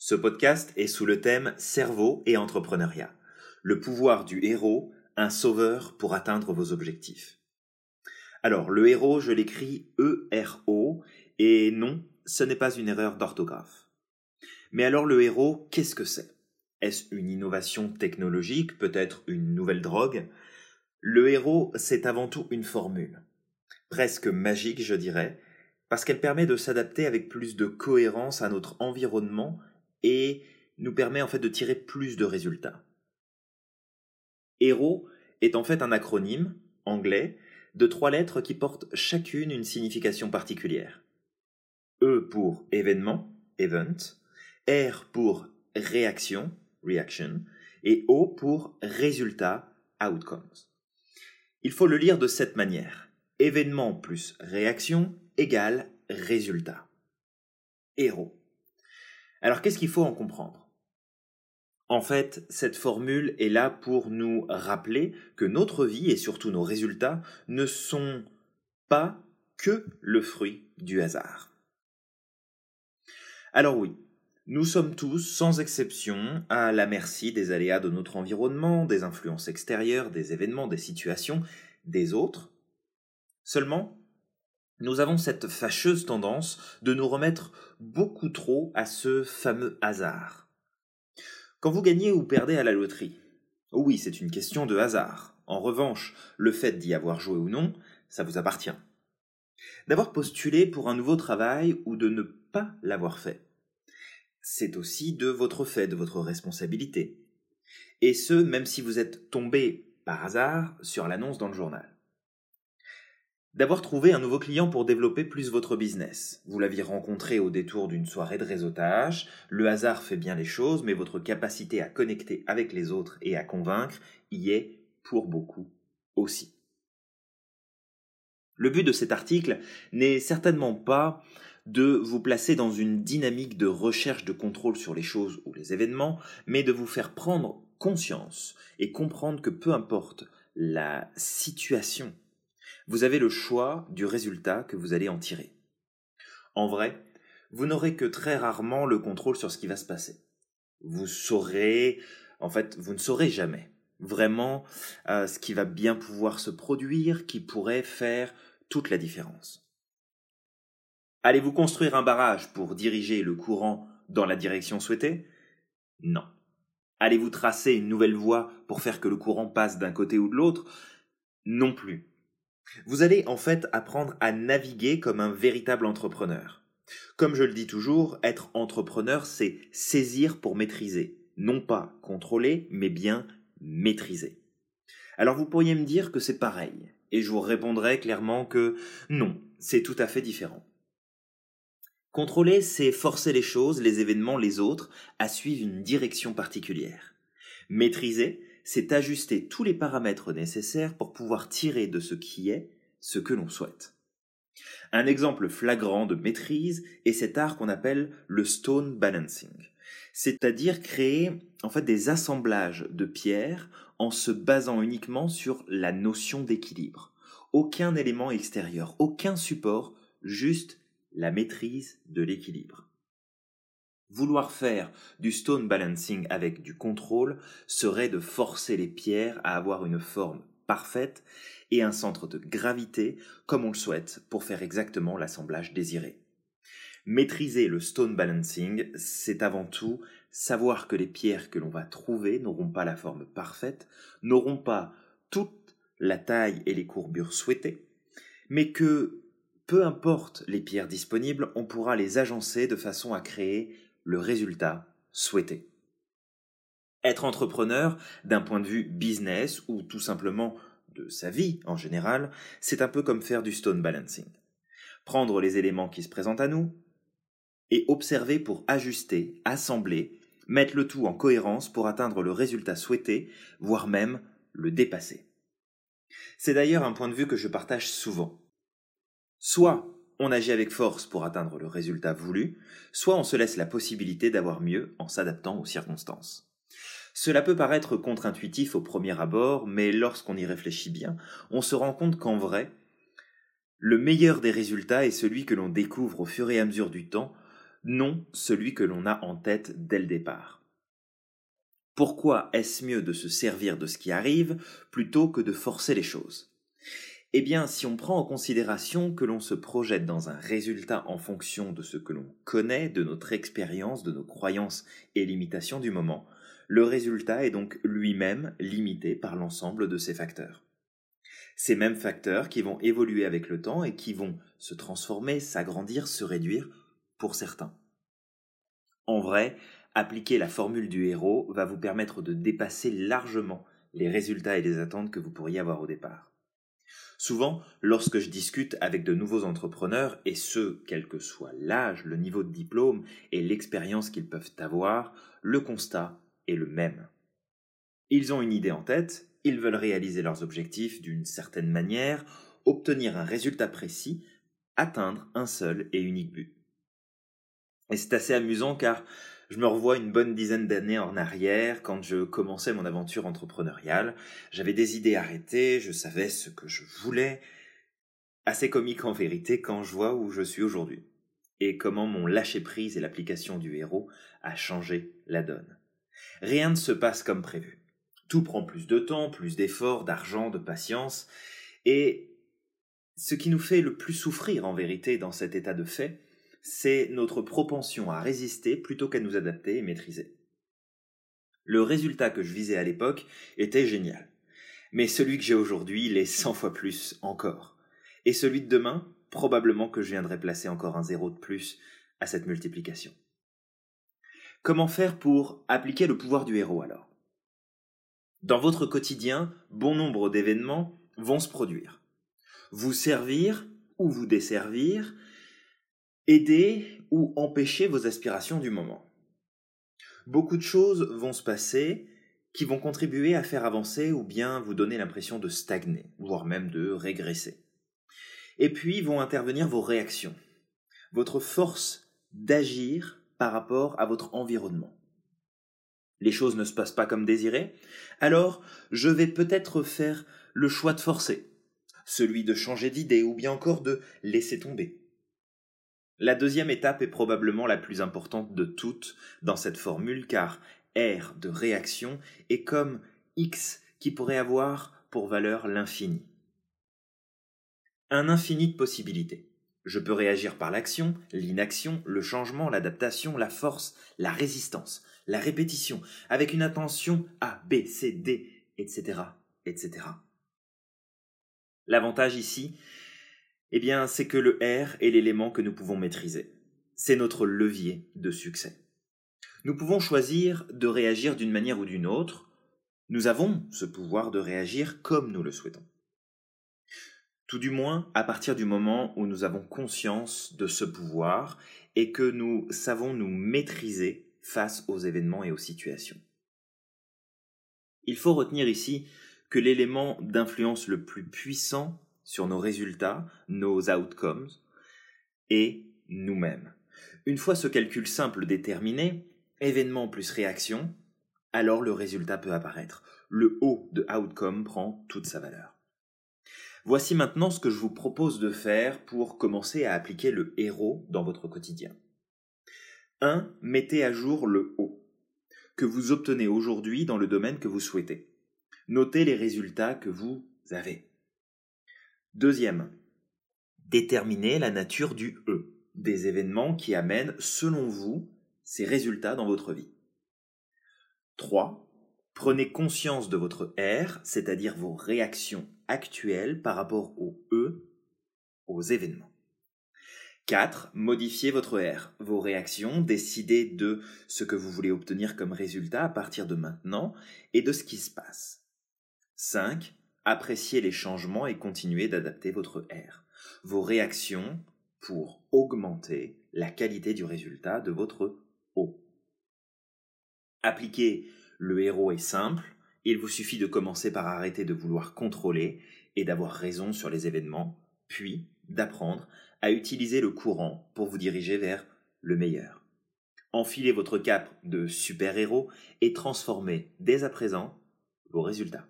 Ce podcast est sous le thème Cerveau et entrepreneuriat. Le pouvoir du héros, un sauveur pour atteindre vos objectifs. Alors, le héros, je l'écris E-R-O, et non, ce n'est pas une erreur d'orthographe. Mais alors le héros, qu'est-ce que c'est? Est-ce une innovation technologique, peut-être une nouvelle drogue? Le héros, c'est avant tout une formule. Presque magique, je dirais, parce qu'elle permet de s'adapter avec plus de cohérence à notre environnement et nous permet en fait de tirer plus de résultats. Héros est en fait un acronyme anglais de trois lettres qui portent chacune une signification particulière. E pour événement, event, R pour réaction, reaction, et O pour résultat, outcomes. Il faut le lire de cette manière. Événement plus réaction égale résultat. Héros. Alors qu'est-ce qu'il faut en comprendre? En fait, cette formule est là pour nous rappeler que notre vie et surtout nos résultats ne sont pas que le fruit du hasard. Alors oui, nous sommes tous, sans exception, à la merci des aléas de notre environnement, des influences extérieures, des événements, des situations, des autres. Seulement, nous avons cette fâcheuse tendance de nous remettre beaucoup trop à ce fameux hasard. Quand vous gagnez ou perdez à la loterie, oui, c'est une question de hasard. En revanche, le fait d'y avoir joué ou non, ça vous appartient. D'avoir postulé pour un nouveau travail ou de ne pas l'avoir fait. C'est aussi de votre fait, de votre responsabilité. Et ce, même si vous êtes tombé par hasard sur l'annonce dans le journal d'avoir trouvé un nouveau client pour développer plus votre business. Vous l'aviez rencontré au détour d'une soirée de réseautage, le hasard fait bien les choses, mais votre capacité à connecter avec les autres et à convaincre y est pour beaucoup aussi. Le but de cet article n'est certainement pas de vous placer dans une dynamique de recherche de contrôle sur les choses ou les événements, mais de vous faire prendre conscience et comprendre que peu importe la situation vous avez le choix du résultat que vous allez en tirer. En vrai, vous n'aurez que très rarement le contrôle sur ce qui va se passer. Vous saurez, en fait, vous ne saurez jamais vraiment euh, ce qui va bien pouvoir se produire, qui pourrait faire toute la différence. Allez-vous construire un barrage pour diriger le courant dans la direction souhaitée? Non. Allez-vous tracer une nouvelle voie pour faire que le courant passe d'un côté ou de l'autre? Non plus. Vous allez en fait apprendre à naviguer comme un véritable entrepreneur. Comme je le dis toujours, être entrepreneur, c'est saisir pour maîtriser. Non pas contrôler, mais bien maîtriser. Alors vous pourriez me dire que c'est pareil, et je vous répondrai clairement que non, c'est tout à fait différent. Contrôler, c'est forcer les choses, les événements, les autres à suivre une direction particulière. Maîtriser, c'est ajuster tous les paramètres nécessaires pour pouvoir tirer de ce qui est ce que l'on souhaite. Un exemple flagrant de maîtrise est cet art qu'on appelle le stone balancing, c'est-à-dire créer en fait des assemblages de pierres en se basant uniquement sur la notion d'équilibre. Aucun élément extérieur, aucun support, juste la maîtrise de l'équilibre. Vouloir faire du stone balancing avec du contrôle serait de forcer les pierres à avoir une forme parfaite et un centre de gravité comme on le souhaite pour faire exactement l'assemblage désiré. Maîtriser le stone balancing, c'est avant tout savoir que les pierres que l'on va trouver n'auront pas la forme parfaite, n'auront pas toute la taille et les courbures souhaitées, mais que peu importe les pierres disponibles, on pourra les agencer de façon à créer le résultat souhaité. Être entrepreneur d'un point de vue business ou tout simplement de sa vie en général, c'est un peu comme faire du stone balancing. Prendre les éléments qui se présentent à nous et observer pour ajuster, assembler, mettre le tout en cohérence pour atteindre le résultat souhaité, voire même le dépasser. C'est d'ailleurs un point de vue que je partage souvent. Soit on agit avec force pour atteindre le résultat voulu, soit on se laisse la possibilité d'avoir mieux en s'adaptant aux circonstances. Cela peut paraître contre-intuitif au premier abord, mais lorsqu'on y réfléchit bien, on se rend compte qu'en vrai, le meilleur des résultats est celui que l'on découvre au fur et à mesure du temps, non celui que l'on a en tête dès le départ. Pourquoi est-ce mieux de se servir de ce qui arrive plutôt que de forcer les choses? Eh bien, si on prend en considération que l'on se projette dans un résultat en fonction de ce que l'on connaît, de notre expérience, de nos croyances et limitations du moment, le résultat est donc lui-même limité par l'ensemble de ces facteurs. Ces mêmes facteurs qui vont évoluer avec le temps et qui vont se transformer, s'agrandir, se réduire pour certains. En vrai, appliquer la formule du héros va vous permettre de dépasser largement les résultats et les attentes que vous pourriez avoir au départ. Souvent, lorsque je discute avec de nouveaux entrepreneurs, et ce, quel que soit l'âge, le niveau de diplôme et l'expérience qu'ils peuvent avoir, le constat est le même. Ils ont une idée en tête, ils veulent réaliser leurs objectifs d'une certaine manière, obtenir un résultat précis, atteindre un seul et unique but. Et c'est assez amusant car je me revois une bonne dizaine d'années en arrière quand je commençais mon aventure entrepreneuriale. J'avais des idées arrêtées, je savais ce que je voulais. Assez comique en vérité quand je vois où je suis aujourd'hui et comment mon lâcher-prise et l'application du héros a changé la donne. Rien ne se passe comme prévu. Tout prend plus de temps, plus d'efforts, d'argent, de patience, et ce qui nous fait le plus souffrir en vérité dans cet état de fait, c'est notre propension à résister plutôt qu'à nous adapter et maîtriser. Le résultat que je visais à l'époque était génial. Mais celui que j'ai aujourd'hui l'est cent fois plus encore. Et celui de demain, probablement que je viendrai placer encore un zéro de plus à cette multiplication. Comment faire pour appliquer le pouvoir du héros alors? Dans votre quotidien, bon nombre d'événements vont se produire. Vous servir ou vous desservir, aider ou empêcher vos aspirations du moment. Beaucoup de choses vont se passer qui vont contribuer à faire avancer ou bien vous donner l'impression de stagner, voire même de régresser. Et puis vont intervenir vos réactions, votre force d'agir par rapport à votre environnement. Les choses ne se passent pas comme désiré, alors je vais peut-être faire le choix de forcer, celui de changer d'idée ou bien encore de laisser tomber. La deuxième étape est probablement la plus importante de toutes dans cette formule car R de réaction est comme X qui pourrait avoir pour valeur l'infini. Un infini de possibilités. Je peux réagir par l'action, l'inaction, le changement, l'adaptation, la force, la résistance, la répétition, avec une attention A, B, C, D, etc., etc. L'avantage ici, eh bien, c'est que le R est l'élément que nous pouvons maîtriser. C'est notre levier de succès. Nous pouvons choisir de réagir d'une manière ou d'une autre. Nous avons ce pouvoir de réagir comme nous le souhaitons. Tout du moins à partir du moment où nous avons conscience de ce pouvoir et que nous savons nous maîtriser face aux événements et aux situations. Il faut retenir ici que l'élément d'influence le plus puissant sur nos résultats, nos outcomes, et nous-mêmes. Une fois ce calcul simple déterminé, événement plus réaction, alors le résultat peut apparaître. Le haut de outcome prend toute sa valeur. Voici maintenant ce que je vous propose de faire pour commencer à appliquer le héros dans votre quotidien. 1. Mettez à jour le haut que vous obtenez aujourd'hui dans le domaine que vous souhaitez. Notez les résultats que vous avez. Deuxième, déterminez la nature du E, des événements qui amènent, selon vous, ces résultats dans votre vie. 3. Prenez conscience de votre R, c'est-à-dire vos réactions actuelles par rapport au E, aux événements. 4. Modifiez votre R, vos réactions, décidez de ce que vous voulez obtenir comme résultat à partir de maintenant et de ce qui se passe. 5 appréciez les changements et continuez d'adapter votre R, vos réactions pour augmenter la qualité du résultat de votre O. Appliquer le héros est simple, il vous suffit de commencer par arrêter de vouloir contrôler et d'avoir raison sur les événements, puis d'apprendre à utiliser le courant pour vous diriger vers le meilleur. Enfilez votre cape de super-héros et transformez dès à présent vos résultats.